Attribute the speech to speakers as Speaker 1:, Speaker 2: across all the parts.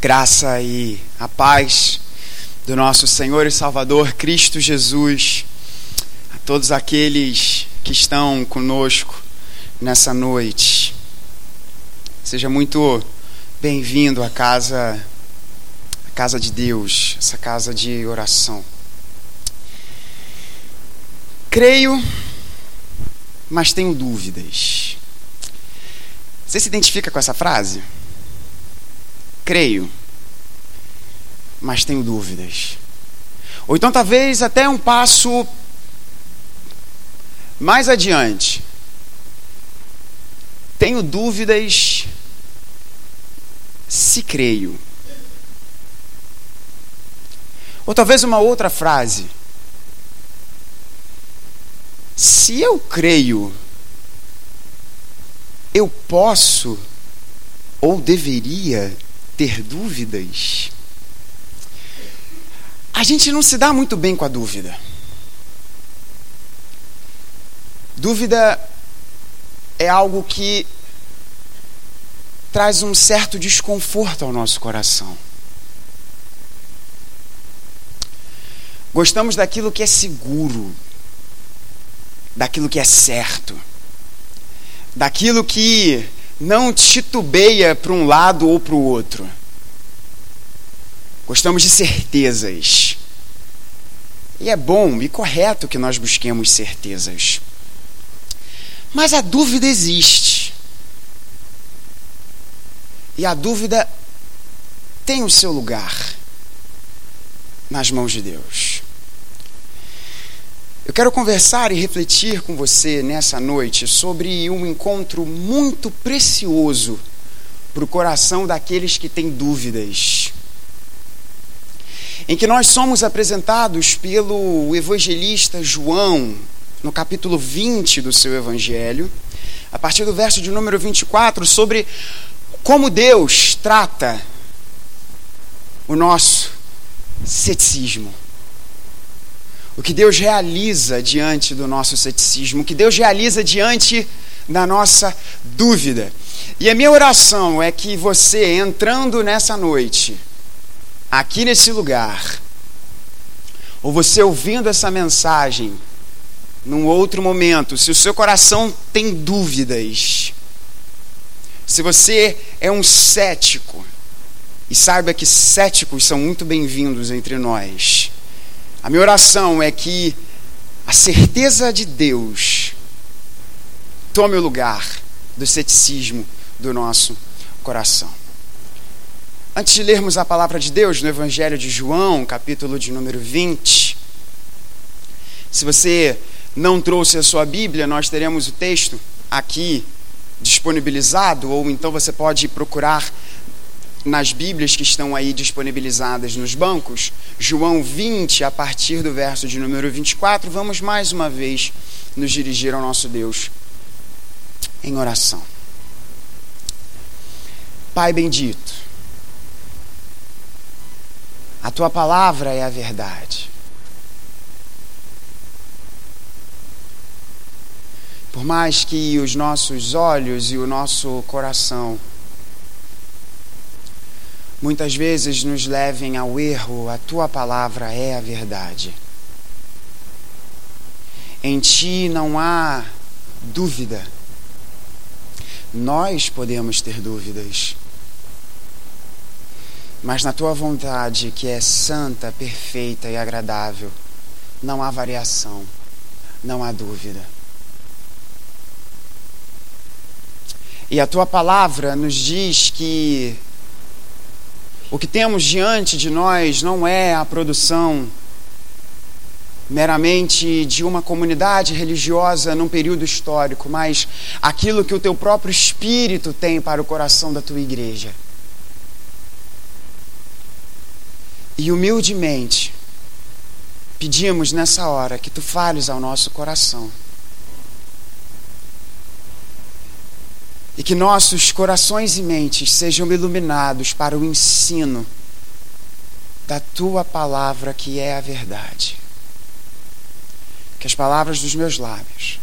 Speaker 1: graça e a paz do nosso Senhor e Salvador Cristo Jesus, a todos aqueles que estão conosco nessa noite. Seja muito bem-vindo à casa, à casa de Deus, essa casa de oração. Creio, mas tenho dúvidas. Você se identifica com essa frase? Creio, mas tenho dúvidas. Ou então, talvez até um passo mais adiante. Tenho dúvidas se creio. Ou talvez uma outra frase. Se eu creio, eu posso ou deveria ter dúvidas? A gente não se dá muito bem com a dúvida. Dúvida é algo que traz um certo desconforto ao nosso coração. Gostamos daquilo que é seguro, daquilo que é certo, daquilo que não titubeia para um lado ou para o outro. Gostamos de certezas. E é bom e correto que nós busquemos certezas. Mas a dúvida existe. E a dúvida tem o seu lugar nas mãos de Deus. Eu quero conversar e refletir com você nessa noite sobre um encontro muito precioso para o coração daqueles que têm dúvidas. Em que nós somos apresentados pelo evangelista João, no capítulo 20 do seu evangelho, a partir do verso de número 24, sobre como Deus trata o nosso ceticismo o que Deus realiza diante do nosso ceticismo, o que Deus realiza diante da nossa dúvida. E a minha oração é que você, entrando nessa noite, aqui nesse lugar, ou você ouvindo essa mensagem, num outro momento, se o seu coração tem dúvidas, se você é um cético, e saiba que céticos são muito bem-vindos entre nós. A minha oração é que a certeza de Deus tome o lugar do ceticismo do nosso coração. Antes de lermos a palavra de Deus no Evangelho de João, capítulo de número 20, se você não trouxe a sua Bíblia, nós teremos o texto aqui disponibilizado, ou então você pode procurar nas Bíblias que estão aí disponibilizadas nos bancos, João 20, a partir do verso de número 24, vamos mais uma vez nos dirigir ao nosso Deus em oração. Pai bendito, a tua palavra é a verdade. Por mais que os nossos olhos e o nosso coração muitas vezes nos levem ao erro, a tua palavra é a verdade. Em ti não há dúvida. Nós podemos ter dúvidas. Mas na tua vontade, que é santa, perfeita e agradável, não há variação, não há dúvida. E a tua palavra nos diz que o que temos diante de nós não é a produção meramente de uma comunidade religiosa num período histórico, mas aquilo que o teu próprio espírito tem para o coração da tua igreja. E humildemente pedimos nessa hora que tu fales ao nosso coração. e que nossos corações e mentes sejam iluminados para o ensino da tua palavra, que é a verdade. Que as palavras dos meus lábios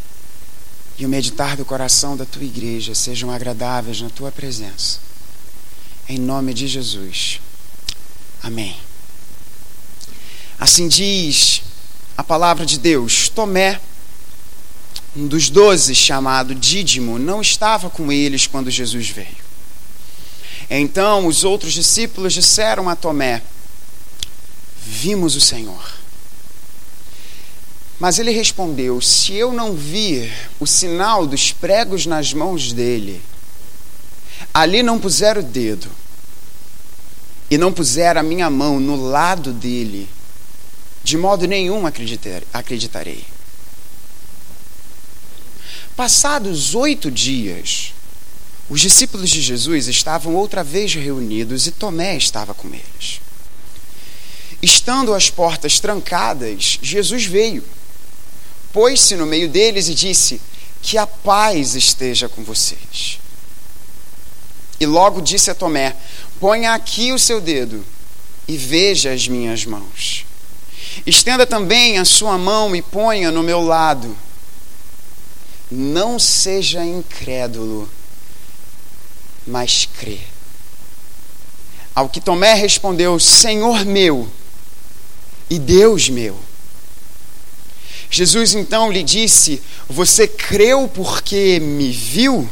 Speaker 1: e o meditar do coração da tua igreja sejam agradáveis na tua presença. Em nome de Jesus. Amém. Assim diz a palavra de Deus. Tomé, um dos doze, chamado Dídimo, não estava com eles quando Jesus veio. Então os outros discípulos disseram a Tomé: Vimos o Senhor. Mas ele respondeu: Se eu não vir o sinal dos pregos nas mãos dele, ali não puser o dedo, e não puser a minha mão no lado dele, de modo nenhum acreditarei. Passados oito dias, os discípulos de Jesus estavam outra vez reunidos e Tomé estava com eles. Estando as portas trancadas, Jesus veio, pôs-se no meio deles e disse: Que a paz esteja com vocês. E logo disse a Tomé: Ponha aqui o seu dedo e veja as minhas mãos. Estenda também a sua mão e ponha no meu lado. Não seja incrédulo, mas crê. Ao que Tomé respondeu: Senhor meu e Deus meu. Jesus então lhe disse: Você creu porque me viu?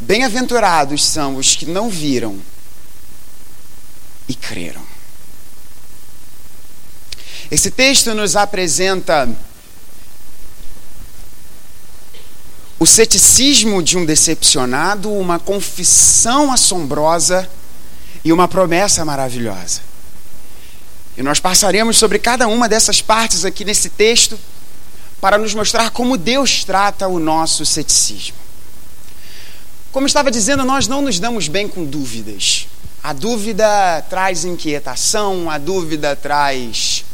Speaker 1: Bem-aventurados são os que não viram e creram. Esse texto nos apresenta o ceticismo de um decepcionado, uma confissão assombrosa e uma promessa maravilhosa. E nós passaremos sobre cada uma dessas partes aqui nesse texto para nos mostrar como Deus trata o nosso ceticismo. Como estava dizendo, nós não nos damos bem com dúvidas. A dúvida traz inquietação, a dúvida traz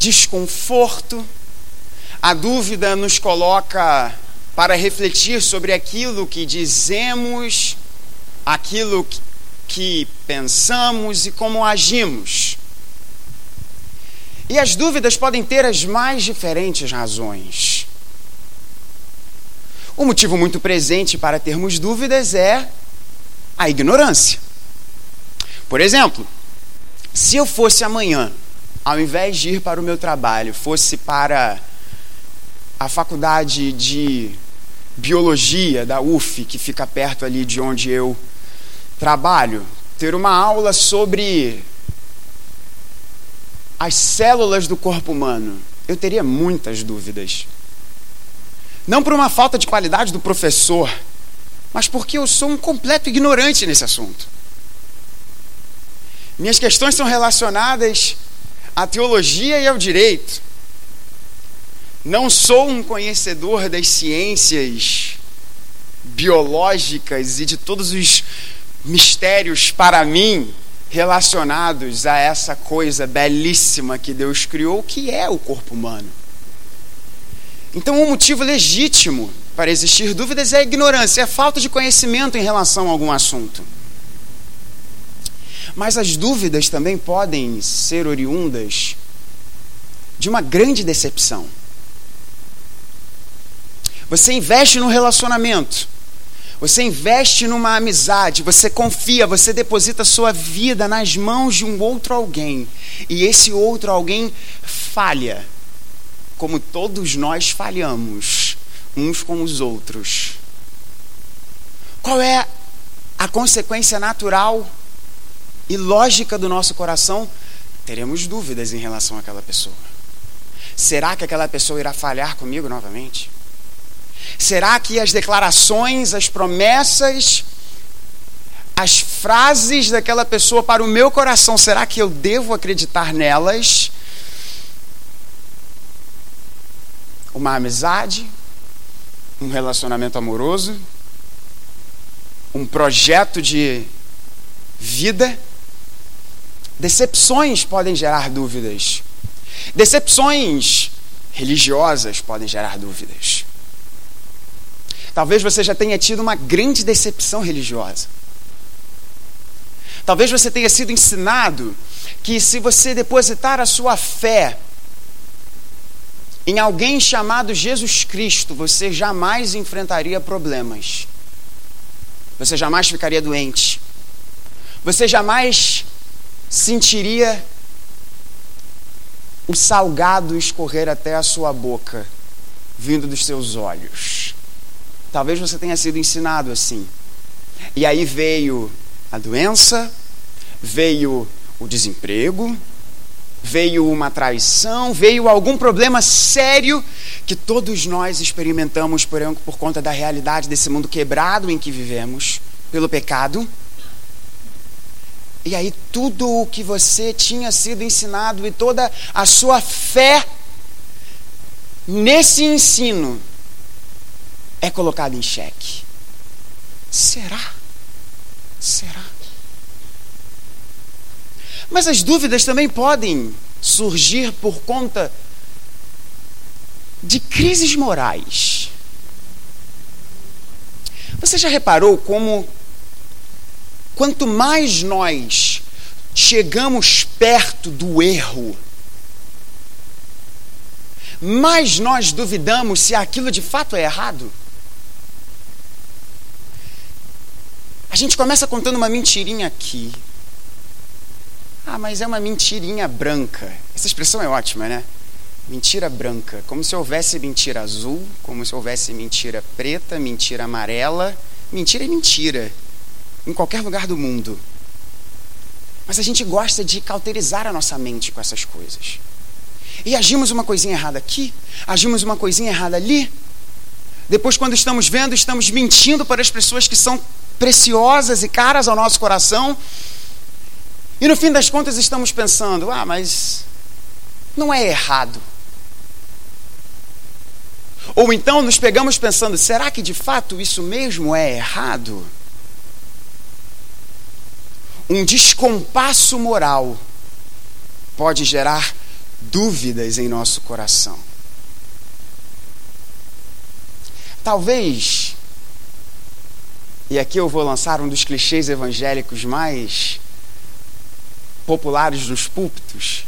Speaker 1: desconforto, a dúvida nos coloca para refletir sobre aquilo que dizemos, aquilo que pensamos e como agimos. E as dúvidas podem ter as mais diferentes razões. O motivo muito presente para termos dúvidas é a ignorância. Por exemplo, se eu fosse amanhã, ao invés de ir para o meu trabalho, fosse para a faculdade de biologia da UF, que fica perto ali de onde eu trabalho, ter uma aula sobre as células do corpo humano, eu teria muitas dúvidas. Não por uma falta de qualidade do professor, mas porque eu sou um completo ignorante nesse assunto. Minhas questões são relacionadas à teologia e ao direito. Não sou um conhecedor das ciências biológicas e de todos os mistérios para mim relacionados a essa coisa belíssima que Deus criou, que é o corpo humano. Então, um motivo legítimo para existir dúvidas é a ignorância, é a falta de conhecimento em relação a algum assunto. Mas as dúvidas também podem ser oriundas de uma grande decepção. Você investe no relacionamento, você investe numa amizade, você confia, você deposita sua vida nas mãos de um outro alguém, e esse outro alguém falha. Como todos nós falhamos uns com os outros. Qual é a consequência natural e lógica do nosso coração? Teremos dúvidas em relação àquela pessoa. Será que aquela pessoa irá falhar comigo novamente? Será que as declarações, as promessas, as frases daquela pessoa para o meu coração, será que eu devo acreditar nelas? uma amizade, um relacionamento amoroso, um projeto de vida. Decepções podem gerar dúvidas. Decepções religiosas podem gerar dúvidas. Talvez você já tenha tido uma grande decepção religiosa. Talvez você tenha sido ensinado que se você depositar a sua fé em alguém chamado Jesus Cristo, você jamais enfrentaria problemas. você jamais ficaria doente, você jamais sentiria o salgado escorrer até a sua boca, vindo dos seus olhos. Talvez você tenha sido ensinado assim. E aí veio a doença, veio o desemprego, veio uma traição, veio algum problema sério que todos nós experimentamos por, por conta da realidade desse mundo quebrado em que vivemos, pelo pecado. E aí tudo o que você tinha sido ensinado e toda a sua fé nesse ensino é colocado em xeque. Será? Será? Mas as dúvidas também podem surgir por conta de crises morais. Você já reparou como Quanto mais nós chegamos perto do erro, mais nós duvidamos se aquilo de fato é errado. A gente começa contando uma mentirinha aqui. Ah, mas é uma mentirinha branca. Essa expressão é ótima, né? Mentira branca. Como se houvesse mentira azul, como se houvesse mentira preta, mentira amarela. Mentira é mentira em qualquer lugar do mundo. Mas a gente gosta de cauterizar a nossa mente com essas coisas. E agimos uma coisinha errada aqui, agimos uma coisinha errada ali. Depois, quando estamos vendo, estamos mentindo para as pessoas que são preciosas e caras ao nosso coração. E no fim das contas, estamos pensando: ah, mas não é errado. Ou então nos pegamos pensando: será que de fato isso mesmo é errado? Um descompasso moral pode gerar dúvidas em nosso coração. Talvez, e aqui eu vou lançar um dos clichês evangélicos mais populares nos púlpitos.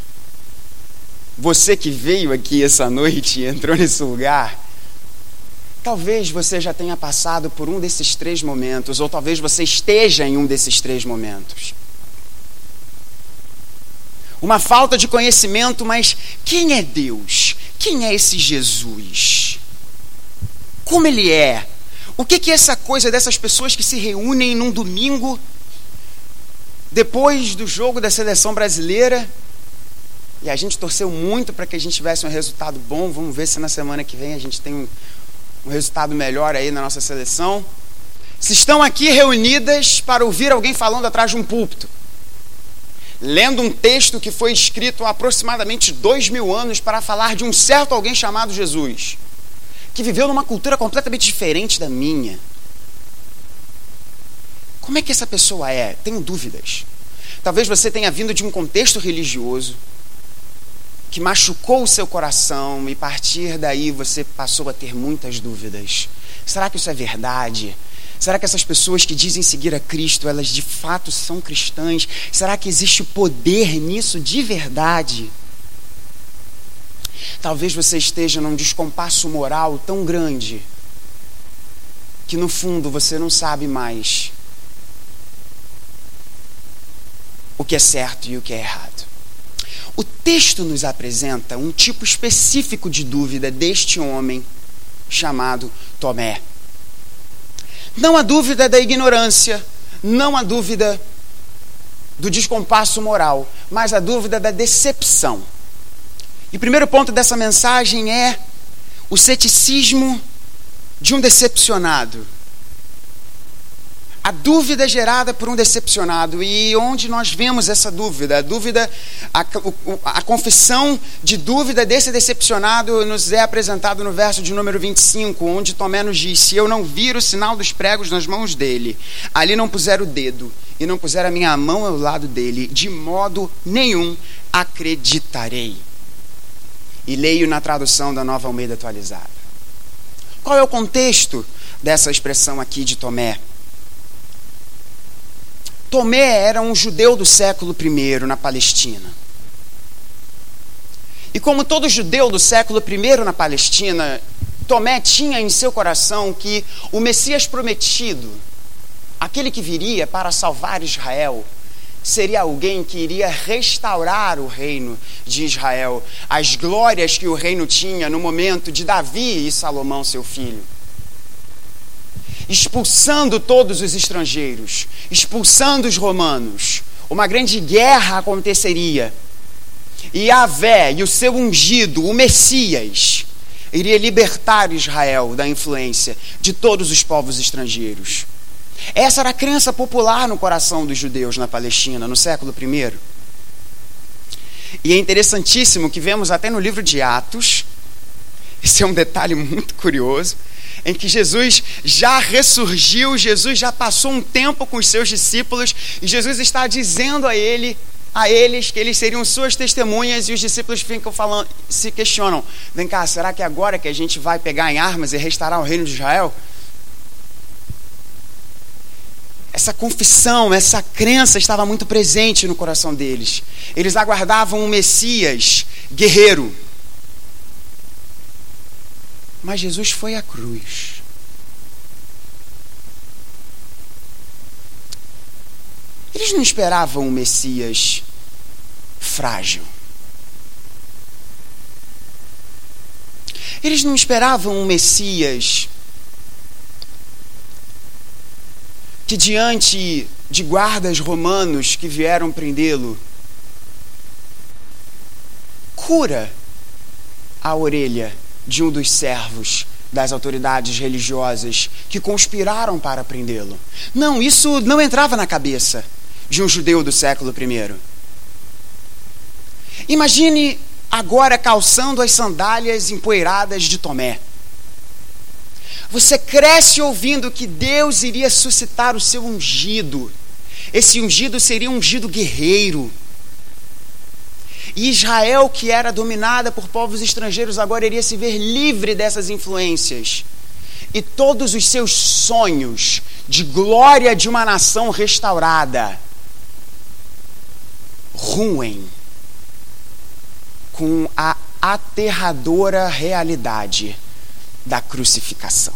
Speaker 1: Você que veio aqui essa noite e entrou nesse lugar, Talvez você já tenha passado por um desses três momentos, ou talvez você esteja em um desses três momentos. Uma falta de conhecimento, mas quem é Deus? Quem é esse Jesus? Como ele é? O que, que é essa coisa dessas pessoas que se reúnem num domingo, depois do jogo da seleção brasileira, e a gente torceu muito para que a gente tivesse um resultado bom. Vamos ver se na semana que vem a gente tem um, um resultado melhor aí na nossa seleção, se estão aqui reunidas para ouvir alguém falando atrás de um púlpito, lendo um texto que foi escrito há aproximadamente dois mil anos para falar de um certo alguém chamado Jesus, que viveu numa cultura completamente diferente da minha. Como é que essa pessoa é? Tenho dúvidas. Talvez você tenha vindo de um contexto religioso que machucou o seu coração e a partir daí você passou a ter muitas dúvidas. Será que isso é verdade? Será que essas pessoas que dizem seguir a Cristo, elas de fato são cristãs? Será que existe poder nisso de verdade? Talvez você esteja num descompasso moral tão grande que no fundo você não sabe mais o que é certo e o que é errado. O texto nos apresenta um tipo específico de dúvida deste homem chamado Tomé. Não há dúvida da ignorância, não há dúvida do descompasso moral, mas a dúvida da decepção. E o primeiro ponto dessa mensagem é o ceticismo de um decepcionado a dúvida gerada por um decepcionado. E onde nós vemos essa dúvida? A dúvida, a, a confissão de dúvida desse decepcionado nos é apresentado no verso de número 25, onde Tomé nos diz: Se eu não vir o sinal dos pregos nas mãos dele, ali não puser o dedo e não puser a minha mão ao lado dele, de modo nenhum acreditarei. E leio na tradução da nova Almeida atualizada. Qual é o contexto dessa expressão aqui de Tomé? Tomé era um judeu do século I na Palestina. E como todo judeu do século I na Palestina, Tomé tinha em seu coração que o Messias prometido, aquele que viria para salvar Israel, seria alguém que iria restaurar o reino de Israel, as glórias que o reino tinha no momento de Davi e Salomão, seu filho. Expulsando todos os estrangeiros, expulsando os romanos, uma grande guerra aconteceria. E Yahvé e o seu ungido, o Messias, iria libertar Israel da influência de todos os povos estrangeiros. Essa era a crença popular no coração dos judeus na Palestina, no século I. E é interessantíssimo que vemos até no livro de Atos, esse é um detalhe muito curioso, em que Jesus já ressurgiu, Jesus já passou um tempo com os seus discípulos, e Jesus está dizendo a ele, a eles que eles seriam suas testemunhas, e os discípulos ficam falando, se questionam: vem cá, será que agora que a gente vai pegar em armas e restaurar o reino de Israel? essa confissão, essa crença estava muito presente no coração deles. Eles aguardavam um Messias guerreiro. Mas Jesus foi à cruz. Eles não esperavam um Messias frágil. Eles não esperavam um Messias que diante de guardas romanos que vieram prendê-lo, cura a orelha de um dos servos das autoridades religiosas que conspiraram para prendê-lo. Não, isso não entrava na cabeça de um judeu do século I. Imagine agora calçando as sandálias empoeiradas de Tomé. Você cresce ouvindo que Deus iria suscitar o seu ungido. Esse ungido seria um ungido guerreiro. E Israel, que era dominada por povos estrangeiros, agora iria se ver livre dessas influências. E todos os seus sonhos de glória de uma nação restaurada ruem com a aterradora realidade da crucificação.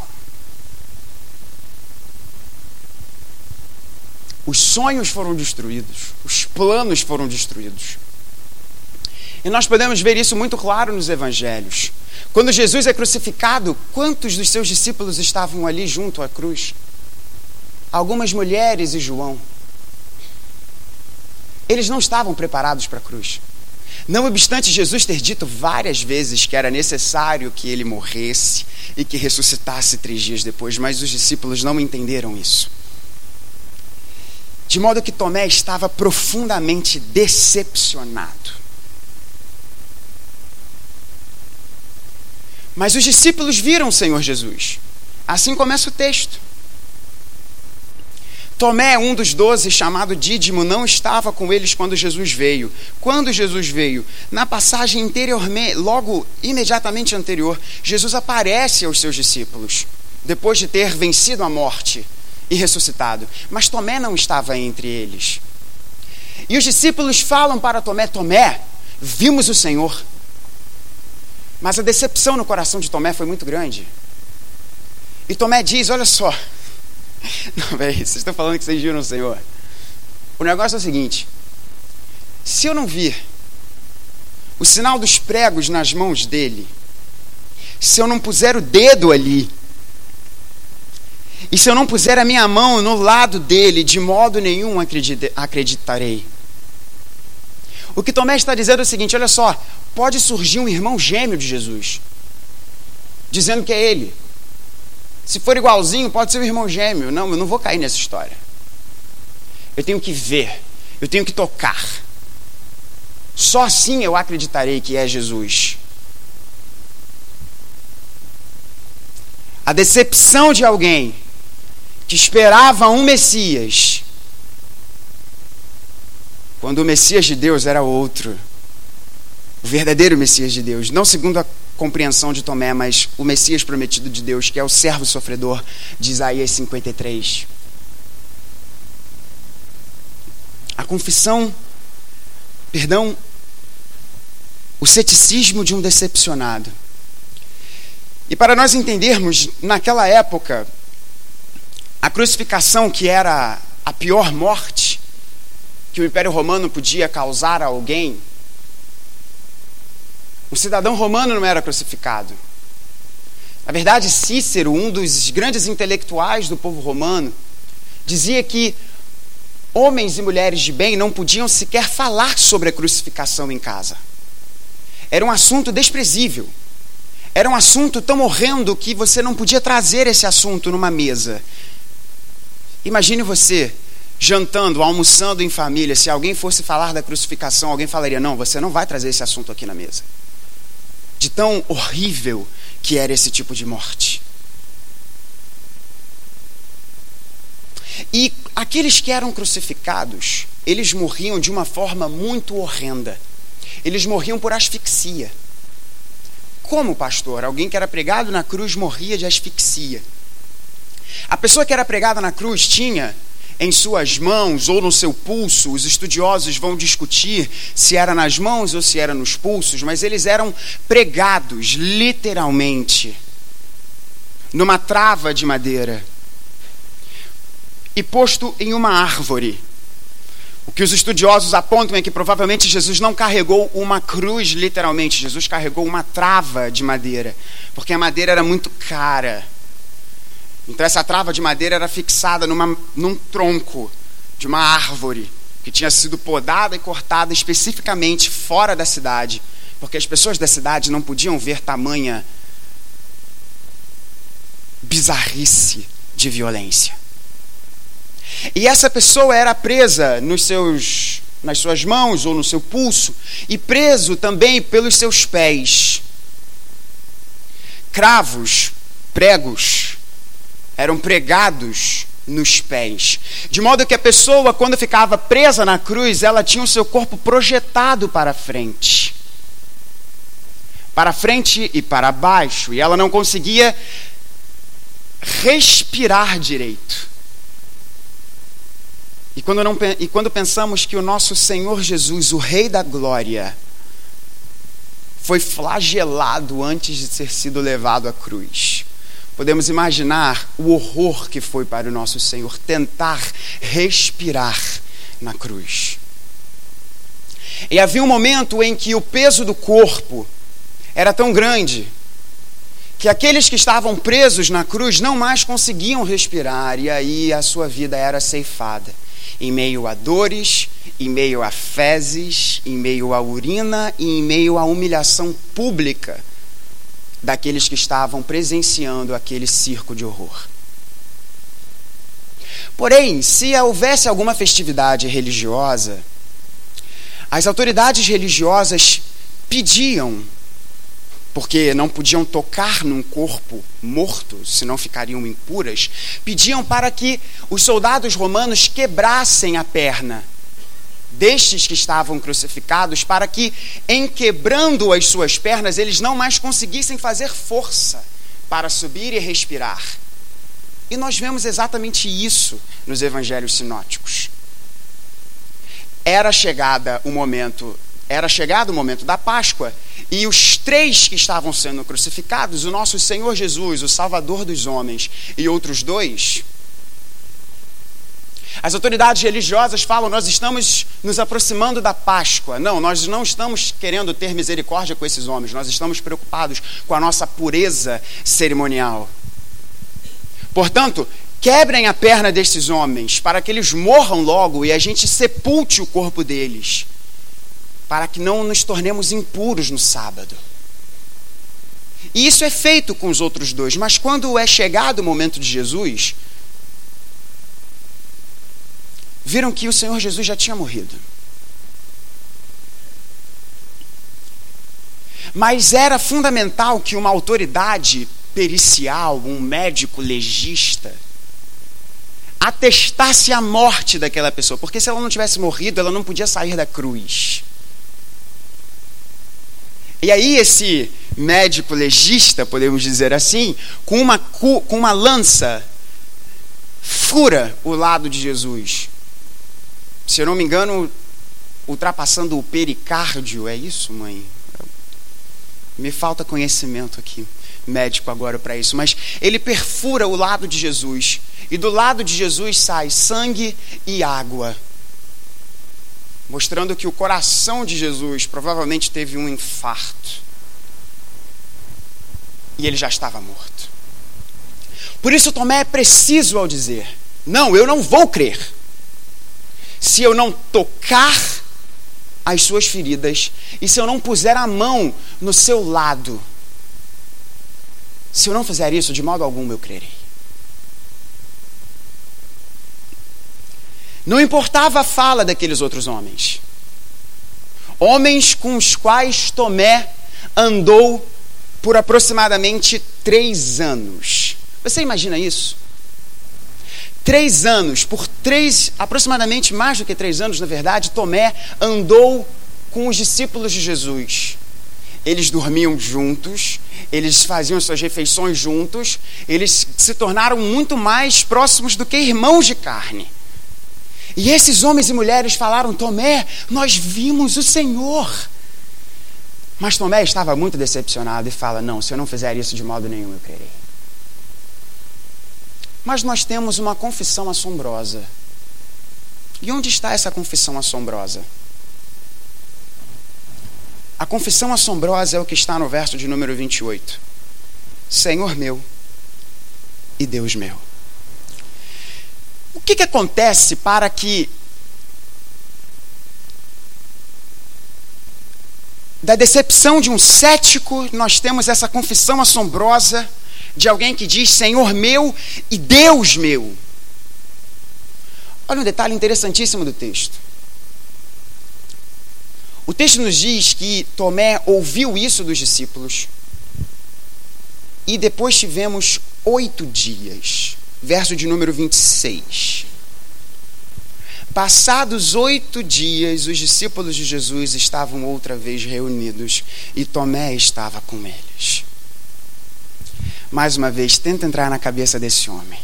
Speaker 1: Os sonhos foram destruídos, os planos foram destruídos. E nós podemos ver isso muito claro nos evangelhos. Quando Jesus é crucificado, quantos dos seus discípulos estavam ali junto à cruz? Algumas mulheres e João. Eles não estavam preparados para a cruz. Não obstante Jesus ter dito várias vezes que era necessário que ele morresse e que ressuscitasse três dias depois, mas os discípulos não entenderam isso. De modo que Tomé estava profundamente decepcionado. Mas os discípulos viram o Senhor Jesus. Assim começa o texto. Tomé, um dos doze, chamado Dídimo, não estava com eles quando Jesus veio. Quando Jesus veio? Na passagem anteriormente, logo imediatamente anterior, Jesus aparece aos seus discípulos, depois de ter vencido a morte e ressuscitado. Mas Tomé não estava entre eles. E os discípulos falam para Tomé: Tomé, vimos o Senhor. Mas a decepção no coração de Tomé foi muito grande. E Tomé diz: Olha só, Não, velho, vocês estão falando que vocês viram o Senhor. O negócio é o seguinte: se eu não vir o sinal dos pregos nas mãos dele, se eu não puser o dedo ali, e se eu não puser a minha mão no lado dele, de modo nenhum acreditarei. O que Tomé está dizendo é o seguinte: olha só, pode surgir um irmão gêmeo de Jesus, dizendo que é ele. Se for igualzinho, pode ser um irmão gêmeo. Não, eu não vou cair nessa história. Eu tenho que ver, eu tenho que tocar. Só assim eu acreditarei que é Jesus. A decepção de alguém que esperava um Messias, quando o Messias de Deus era outro, o verdadeiro Messias de Deus, não segundo a compreensão de Tomé, mas o Messias prometido de Deus, que é o servo sofredor de Isaías 53. A confissão, perdão, o ceticismo de um decepcionado. E para nós entendermos, naquela época, A crucificação, que era a pior morte que o Império Romano podia causar a alguém, um cidadão romano não era crucificado. Na verdade, Cícero, um dos grandes intelectuais do povo romano, dizia que homens e mulheres de bem não podiam sequer falar sobre a crucificação em casa. Era um assunto desprezível. Era um assunto tão horrendo que você não podia trazer esse assunto numa mesa. Imagine você jantando, almoçando em família, se alguém fosse falar da crucificação, alguém falaria: Não, você não vai trazer esse assunto aqui na mesa. De tão horrível que era esse tipo de morte. E aqueles que eram crucificados, eles morriam de uma forma muito horrenda. Eles morriam por asfixia. Como, pastor? Alguém que era pregado na cruz morria de asfixia. A pessoa que era pregada na cruz tinha em suas mãos ou no seu pulso, os estudiosos vão discutir se era nas mãos ou se era nos pulsos, mas eles eram pregados literalmente numa trava de madeira e posto em uma árvore. O que os estudiosos apontam é que provavelmente Jesus não carregou uma cruz literalmente, Jesus carregou uma trava de madeira, porque a madeira era muito cara. Então essa trava de madeira era fixada numa, num tronco de uma árvore que tinha sido podada e cortada especificamente fora da cidade, porque as pessoas da cidade não podiam ver tamanha bizarrice de violência. E essa pessoa era presa nos seus, nas suas mãos ou no seu pulso e preso também pelos seus pés. Cravos, pregos, eram pregados nos pés. De modo que a pessoa, quando ficava presa na cruz, ela tinha o seu corpo projetado para frente. Para frente e para baixo. E ela não conseguia respirar direito. E quando, não, e quando pensamos que o nosso Senhor Jesus, o Rei da Glória, foi flagelado antes de ter sido levado à cruz, podemos imaginar o horror que foi para o nosso Senhor tentar respirar na cruz. E havia um momento em que o peso do corpo era tão grande que aqueles que estavam presos na cruz não mais conseguiam respirar e aí a sua vida era ceifada em meio a dores, em meio a fezes, em meio à urina e em meio à humilhação pública daqueles que estavam presenciando aquele circo de horror. Porém, se houvesse alguma festividade religiosa, as autoridades religiosas pediam porque não podiam tocar num corpo morto, senão ficariam impuras, pediam para que os soldados romanos quebrassem a perna destes que estavam crucificados, para que, em quebrando as suas pernas, eles não mais conseguissem fazer força para subir e respirar. E nós vemos exatamente isso nos evangelhos sinóticos. Era chegada o momento era chegado o momento da Páscoa e os três que estavam sendo crucificados, o nosso Senhor Jesus, o Salvador dos homens, e outros dois, as autoridades religiosas falam: nós estamos nos aproximando da Páscoa. Não, nós não estamos querendo ter misericórdia com esses homens, nós estamos preocupados com a nossa pureza cerimonial. Portanto, quebrem a perna destes homens para que eles morram logo e a gente sepulte o corpo deles para que não nos tornemos impuros no sábado. E isso é feito com os outros dois, mas quando é chegado o momento de Jesus, viram que o Senhor Jesus já tinha morrido. Mas era fundamental que uma autoridade pericial, um médico legista, atestasse a morte daquela pessoa, porque se ela não tivesse morrido, ela não podia sair da cruz. E aí esse médico legista, podemos dizer assim, com uma, com uma lança, fura o lado de Jesus. Se eu não me engano, ultrapassando o pericárdio, é isso, mãe? Me falta conhecimento aqui, médico agora para isso, mas ele perfura o lado de Jesus e do lado de Jesus sai sangue e água, mostrando que o coração de Jesus provavelmente teve um infarto e ele já estava morto. Por isso, Tomé é preciso ao dizer: Não, eu não vou crer, se eu não tocar as suas feridas e se eu não puser a mão no seu lado. Se eu não fizer isso, de modo algum eu crerei. Não importava a fala daqueles outros homens. Homens com os quais Tomé andou por aproximadamente três anos. Você imagina isso? Três anos, por três, aproximadamente mais do que três anos, na verdade, Tomé andou com os discípulos de Jesus. Eles dormiam juntos, eles faziam suas refeições juntos, eles se tornaram muito mais próximos do que irmãos de carne. E esses homens e mulheres falaram: Tomé, nós vimos o Senhor. Mas Tomé estava muito decepcionado e fala: Não, se eu não fizer isso de modo nenhum, eu crerei. Mas nós temos uma confissão assombrosa. E onde está essa confissão assombrosa? A confissão assombrosa é o que está no verso de número 28. Senhor meu e Deus meu. O que, que acontece para que da decepção de um cético, nós temos essa confissão assombrosa de alguém que diz Senhor meu e Deus meu. Olha um detalhe interessantíssimo do texto. O texto nos diz que Tomé ouviu isso dos discípulos e depois tivemos oito dias. Verso de número 26. Passados oito dias, os discípulos de Jesus estavam outra vez reunidos e Tomé estava com eles mais uma vez, tenta entrar na cabeça desse homem.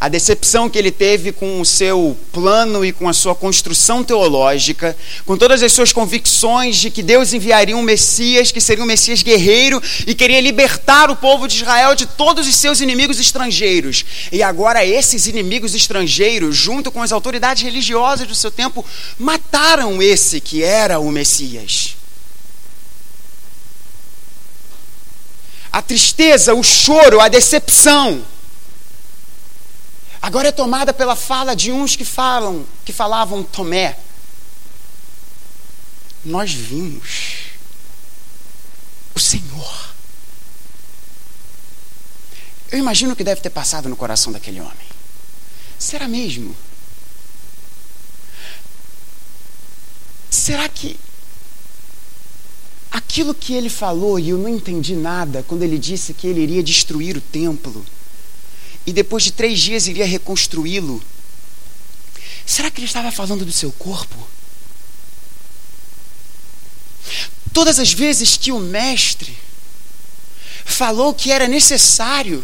Speaker 1: A decepção que ele teve com o seu plano e com a sua construção teológica, com todas as suas convicções de que Deus enviaria um Messias, que seria um Messias guerreiro e queria libertar o povo de Israel de todos os seus inimigos estrangeiros. E agora esses inimigos estrangeiros, junto com as autoridades religiosas do seu tempo, mataram esse que era o Messias. A tristeza, o choro, a decepção. Agora é tomada pela fala de uns que falam, que falavam Tomé. Nós vimos o Senhor. Eu imagino o que deve ter passado no coração daquele homem. Será mesmo? Será que aquilo que ele falou, e eu não entendi nada, quando ele disse que ele iria destruir o templo e depois de três dias iria reconstruí-lo, será que ele estava falando do seu corpo? Todas as vezes que o Mestre falou que era necessário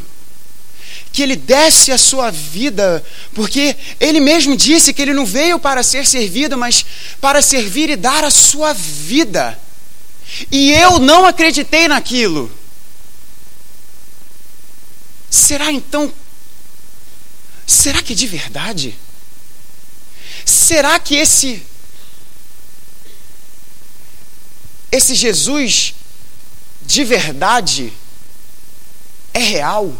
Speaker 1: que ele desse a sua vida, porque ele mesmo disse que ele não veio para ser servido, mas para servir e dar a sua vida. E eu não acreditei naquilo. Será então? Será que de verdade? Será que esse esse Jesus de verdade é real?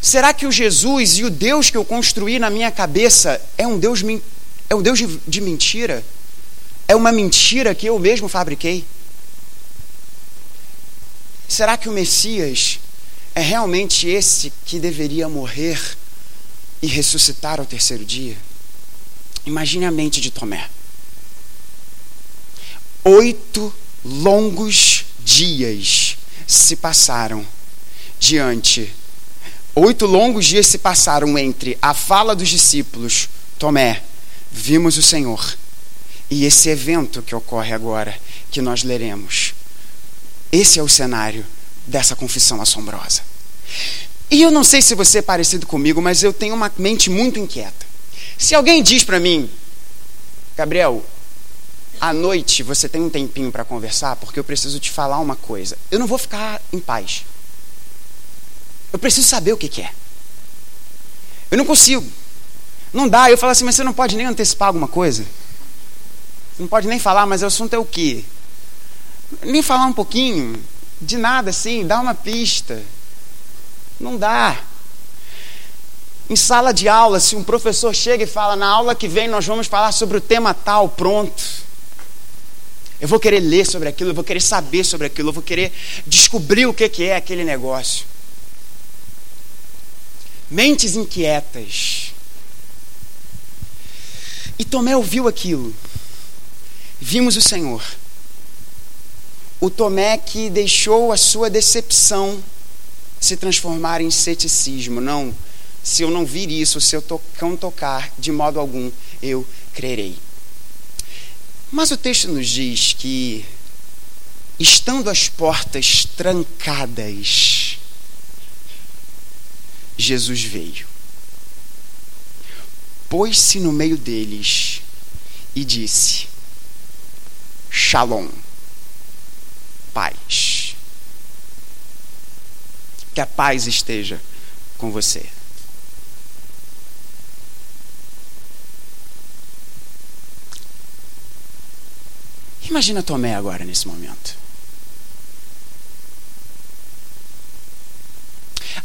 Speaker 1: Será que o Jesus e o Deus que eu construí na minha cabeça é um Deus é um Deus de, de mentira? É uma mentira que eu mesmo fabriquei? Será que o Messias é realmente esse que deveria morrer e ressuscitar ao terceiro dia? Imagine a mente de Tomé. Oito longos dias se passaram diante. Oito longos dias se passaram entre a fala dos discípulos, Tomé, vimos o Senhor, e esse evento que ocorre agora, que nós leremos. Esse é o cenário dessa confissão assombrosa. E eu não sei se você é parecido comigo, mas eu tenho uma mente muito inquieta. Se alguém diz para mim, Gabriel, à noite você tem um tempinho para conversar, porque eu preciso te falar uma coisa, eu não vou ficar em paz. Eu preciso saber o que, que é. Eu não consigo. Não dá. Eu falo assim, mas você não pode nem antecipar alguma coisa? Não pode nem falar, mas o assunto é o quê? Nem falar um pouquinho, de nada assim, dá uma pista. Não dá. Em sala de aula, se um professor chega e fala, na aula que vem nós vamos falar sobre o tema tal, pronto. Eu vou querer ler sobre aquilo, eu vou querer saber sobre aquilo, eu vou querer descobrir o que é aquele negócio. Mentes inquietas. E Tomé ouviu aquilo. Vimos o Senhor. O Tomé que deixou a sua decepção se transformar em ceticismo. Não, se eu não vir isso, se eu não tocar, de modo algum eu crerei. Mas o texto nos diz que, estando as portas trancadas, Jesus veio. Pôs-se no meio deles e disse: Shalom, paz. Que a paz esteja com você. Imagina Tomé agora nesse momento.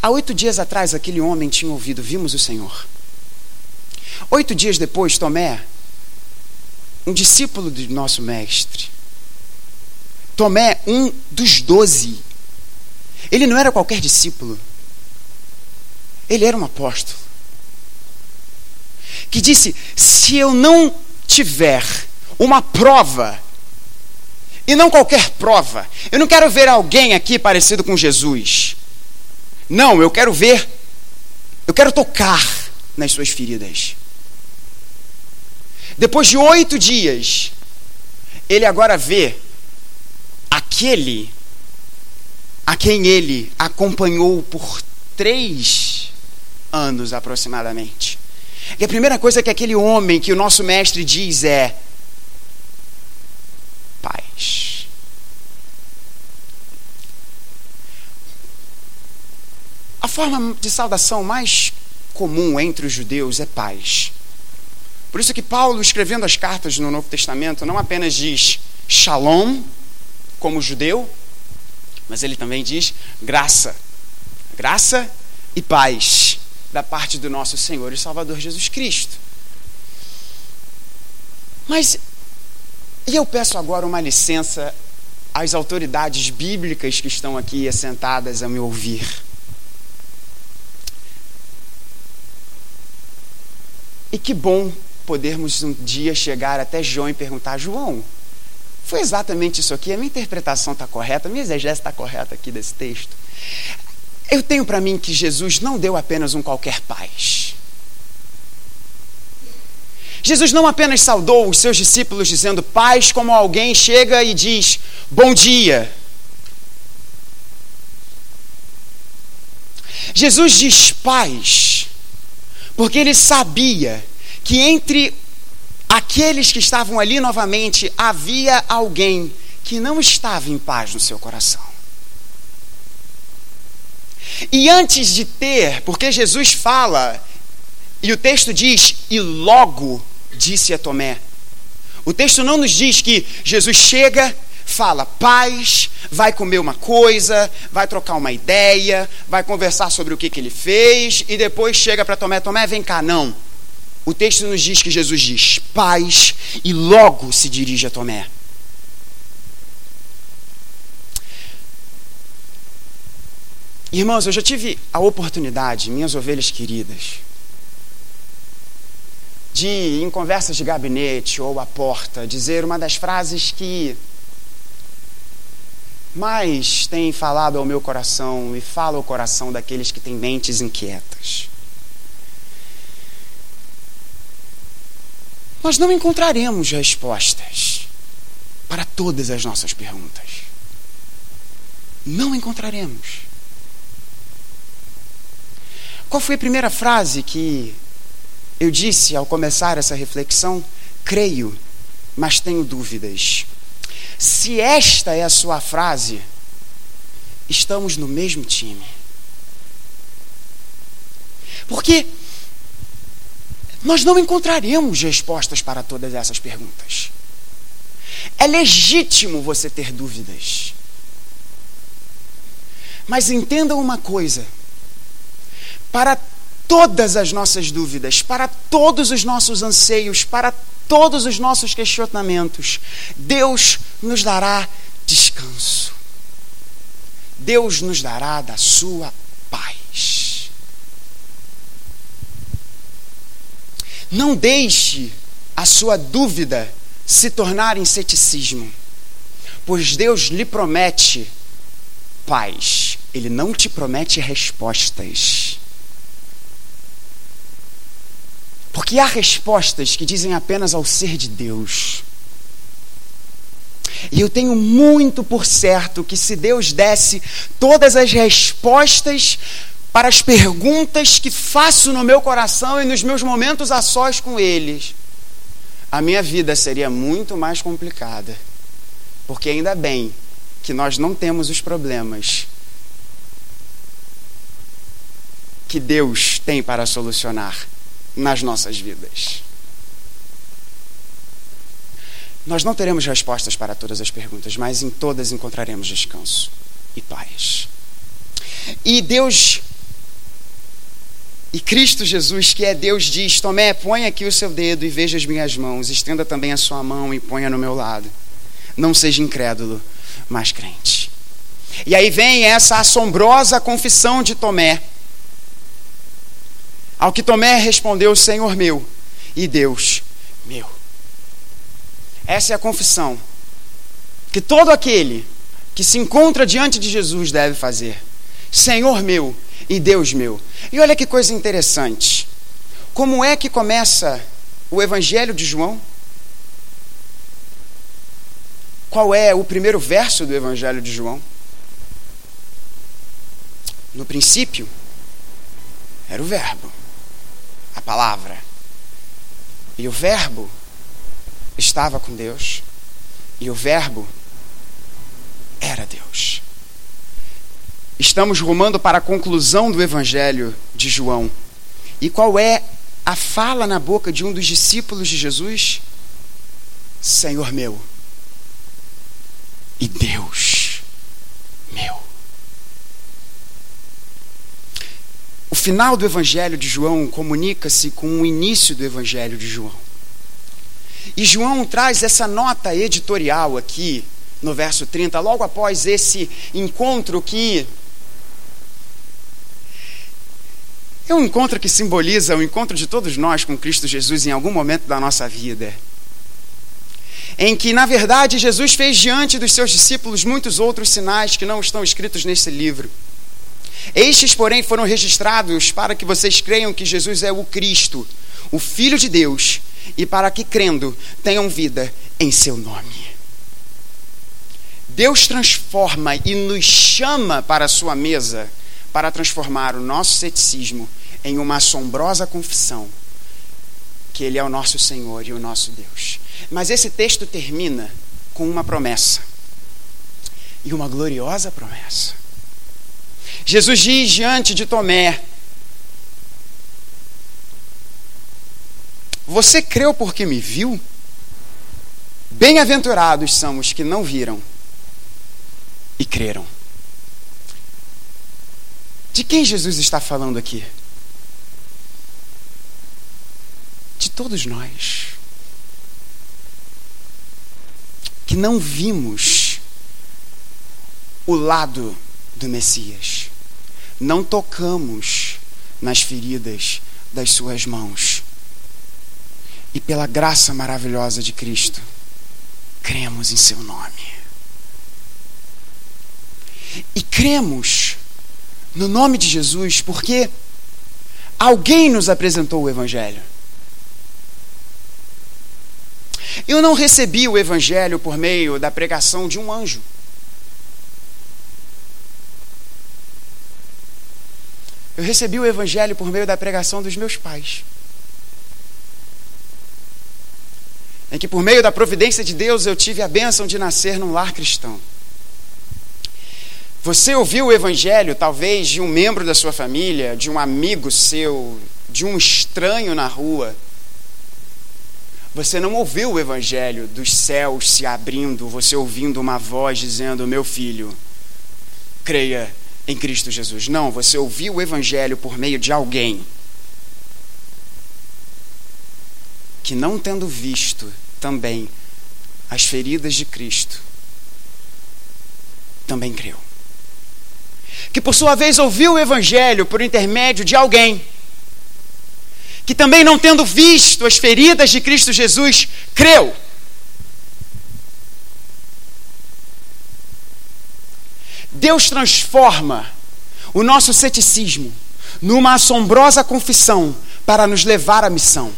Speaker 1: Há oito dias atrás, aquele homem tinha ouvido: Vimos o Senhor. Oito dias depois, Tomé, um discípulo do nosso mestre, Tomé, um dos doze, ele não era qualquer discípulo, ele era um apóstolo, que disse: Se eu não tiver uma prova e não qualquer prova. Eu não quero ver alguém aqui parecido com Jesus. Não, eu quero ver, eu quero tocar nas suas feridas. Depois de oito dias, ele agora vê aquele a quem ele acompanhou por três anos aproximadamente. E a primeira coisa que aquele homem que o nosso mestre diz é: paz. A forma de saudação mais comum entre os judeus é paz. Por isso que Paulo, escrevendo as cartas no Novo Testamento, não apenas diz shalom, como judeu, mas ele também diz graça. Graça e paz da parte do nosso Senhor e Salvador Jesus Cristo. Mas e eu peço agora uma licença às autoridades bíblicas que estão aqui assentadas a me ouvir. E que bom podermos um dia chegar até João e perguntar: João, foi exatamente isso aqui? A minha interpretação está correta? A minha exegese está correta aqui desse texto? Eu tenho para mim que Jesus não deu apenas um qualquer paz. Jesus não apenas saudou os seus discípulos dizendo paz, como alguém chega e diz bom dia. Jesus diz paz, porque ele sabia que entre aqueles que estavam ali novamente havia alguém que não estava em paz no seu coração. E antes de ter, porque Jesus fala, e o texto diz, e logo disse a Tomé. O texto não nos diz que Jesus chega, fala paz, vai comer uma coisa, vai trocar uma ideia, vai conversar sobre o que, que ele fez e depois chega para Tomé: Tomé, vem cá. Não. O texto nos diz que Jesus diz paz e logo se dirige a Tomé. Irmãos, eu já tive a oportunidade, minhas ovelhas queridas, de, em conversas de gabinete ou à porta, dizer uma das frases que mais tem falado ao meu coração e fala ao coração daqueles que têm mentes inquietas. Nós não encontraremos respostas para todas as nossas perguntas. Não encontraremos. Qual foi a primeira frase que eu disse ao começar essa reflexão: creio, mas tenho dúvidas. Se esta é a sua frase, estamos no mesmo time. Porque nós não encontraremos respostas para todas essas perguntas. É legítimo você ter dúvidas. Mas entenda uma coisa: para todas as nossas dúvidas, para todos os nossos anseios, para todos os nossos questionamentos, Deus nos dará descanso. Deus nos dará da sua paz. Não deixe a sua dúvida se tornar em ceticismo, pois Deus lhe promete paz, Ele não te promete respostas. Porque há respostas que dizem apenas ao ser de Deus. E eu tenho muito por certo que se Deus desse todas as respostas para as perguntas que faço no meu coração e nos meus momentos a sós com eles, a minha vida seria muito mais complicada. Porque ainda bem que nós não temos os problemas que Deus tem para solucionar nas nossas vidas. Nós não teremos respostas para todas as perguntas, mas em todas encontraremos descanso e paz. E Deus, e Cristo Jesus, que é Deus, diz: Tomé, põe aqui o seu dedo e veja as minhas mãos, estenda também a sua mão e ponha no meu lado. Não seja incrédulo, mas crente. E aí vem essa assombrosa confissão de Tomé. Ao que Tomé respondeu: Senhor meu e Deus meu. Essa é a confissão que todo aquele que se encontra diante de Jesus deve fazer. Senhor meu e Deus meu. E olha que coisa interessante. Como é que começa o Evangelho de João? Qual é o primeiro verso do Evangelho de João? No princípio era o Verbo, a palavra. E o Verbo estava com Deus e o Verbo era Deus. Estamos rumando para a conclusão do Evangelho de João. E qual é a fala na boca de um dos discípulos de Jesus? Senhor meu e Deus meu. O final do Evangelho de João comunica-se com o início do Evangelho de João. E João traz essa nota editorial aqui no verso 30, logo após esse encontro que é um encontro que simboliza o encontro de todos nós com Cristo Jesus em algum momento da nossa vida. Em que, na verdade, Jesus fez diante dos seus discípulos muitos outros sinais que não estão escritos nesse livro. Estes, porém, foram registrados para que vocês creiam que Jesus é o Cristo, o Filho de Deus, e para que, crendo, tenham vida em seu nome. Deus transforma e nos chama para a sua mesa para transformar o nosso ceticismo em uma assombrosa confissão que Ele é o nosso Senhor e o nosso Deus. Mas esse texto termina com uma promessa e uma gloriosa promessa. Jesus diz diante de Tomé: Você creu porque me viu? Bem-aventurados são os que não viram e creram. De quem Jesus está falando aqui? De todos nós. Que não vimos o lado do Messias. Não tocamos nas feridas das suas mãos e pela graça maravilhosa de Cristo, cremos em Seu nome. E cremos no nome de Jesus porque alguém nos apresentou o Evangelho. Eu não recebi o Evangelho por meio da pregação de um anjo. Eu recebi o Evangelho por meio da pregação dos meus pais. em que por meio da providência de Deus eu tive a bênção de nascer num lar cristão. Você ouviu o evangelho, talvez, de um membro da sua família, de um amigo seu, de um estranho na rua, Você não ouviu o evangelho dos céus se abrindo, você ouvindo uma voz dizendo: Meu filho, creia em Cristo Jesus. Não, você ouviu o evangelho por meio de alguém que, não tendo visto também as feridas de Cristo, também creu. Que por sua vez ouviu o Evangelho por intermédio de alguém, que também não tendo visto as feridas de Cristo Jesus, creu. Deus transforma o nosso ceticismo numa assombrosa confissão para nos levar à missão.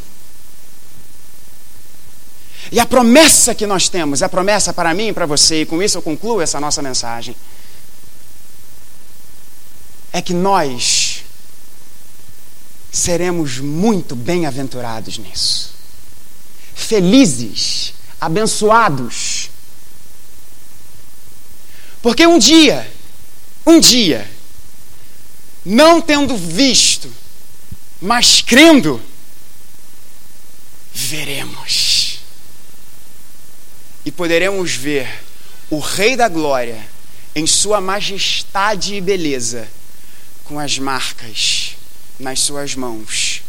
Speaker 1: E a promessa que nós temos, a promessa para mim e para você, e com isso eu concluo essa nossa mensagem, é que nós seremos muito bem-aventurados nisso. Felizes, abençoados. Porque um dia, um dia, não tendo visto, mas crendo, veremos e poderemos ver o Rei da Glória em sua majestade e beleza, com as marcas nas suas mãos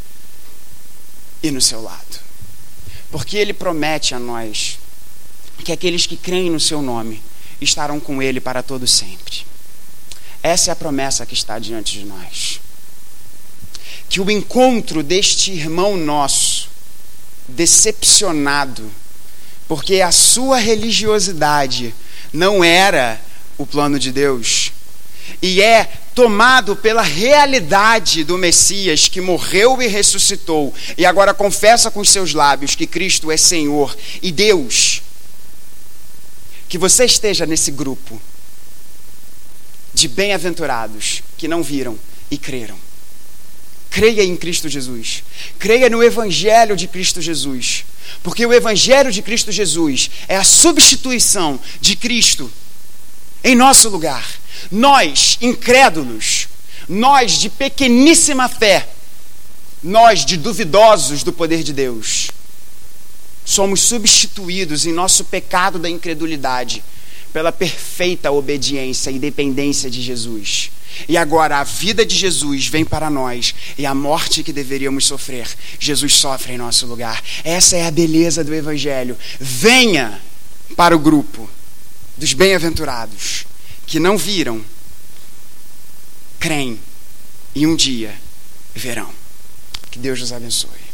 Speaker 1: e no seu lado. Porque ele promete a nós que aqueles que creem no seu nome estarão com ele para todo sempre. Essa é a promessa que está diante de nós. Que o encontro deste irmão nosso, decepcionado, porque a sua religiosidade não era o plano de Deus. E é tomado pela realidade do Messias que morreu e ressuscitou, e agora confessa com os seus lábios que Cristo é Senhor e Deus. Que você esteja nesse grupo de bem-aventurados que não viram e creram. Creia em Cristo Jesus. Creia no Evangelho de Cristo Jesus. Porque o Evangelho de Cristo Jesus é a substituição de Cristo em nosso lugar. Nós, incrédulos, nós de pequeníssima fé, nós de duvidosos do poder de Deus, somos substituídos em nosso pecado da incredulidade pela perfeita obediência e dependência de Jesus. E agora a vida de Jesus vem para nós e a morte que deveríamos sofrer, Jesus sofre em nosso lugar. Essa é a beleza do Evangelho. Venha para o grupo dos bem-aventurados que não viram, creem e um dia verão. Que Deus nos abençoe.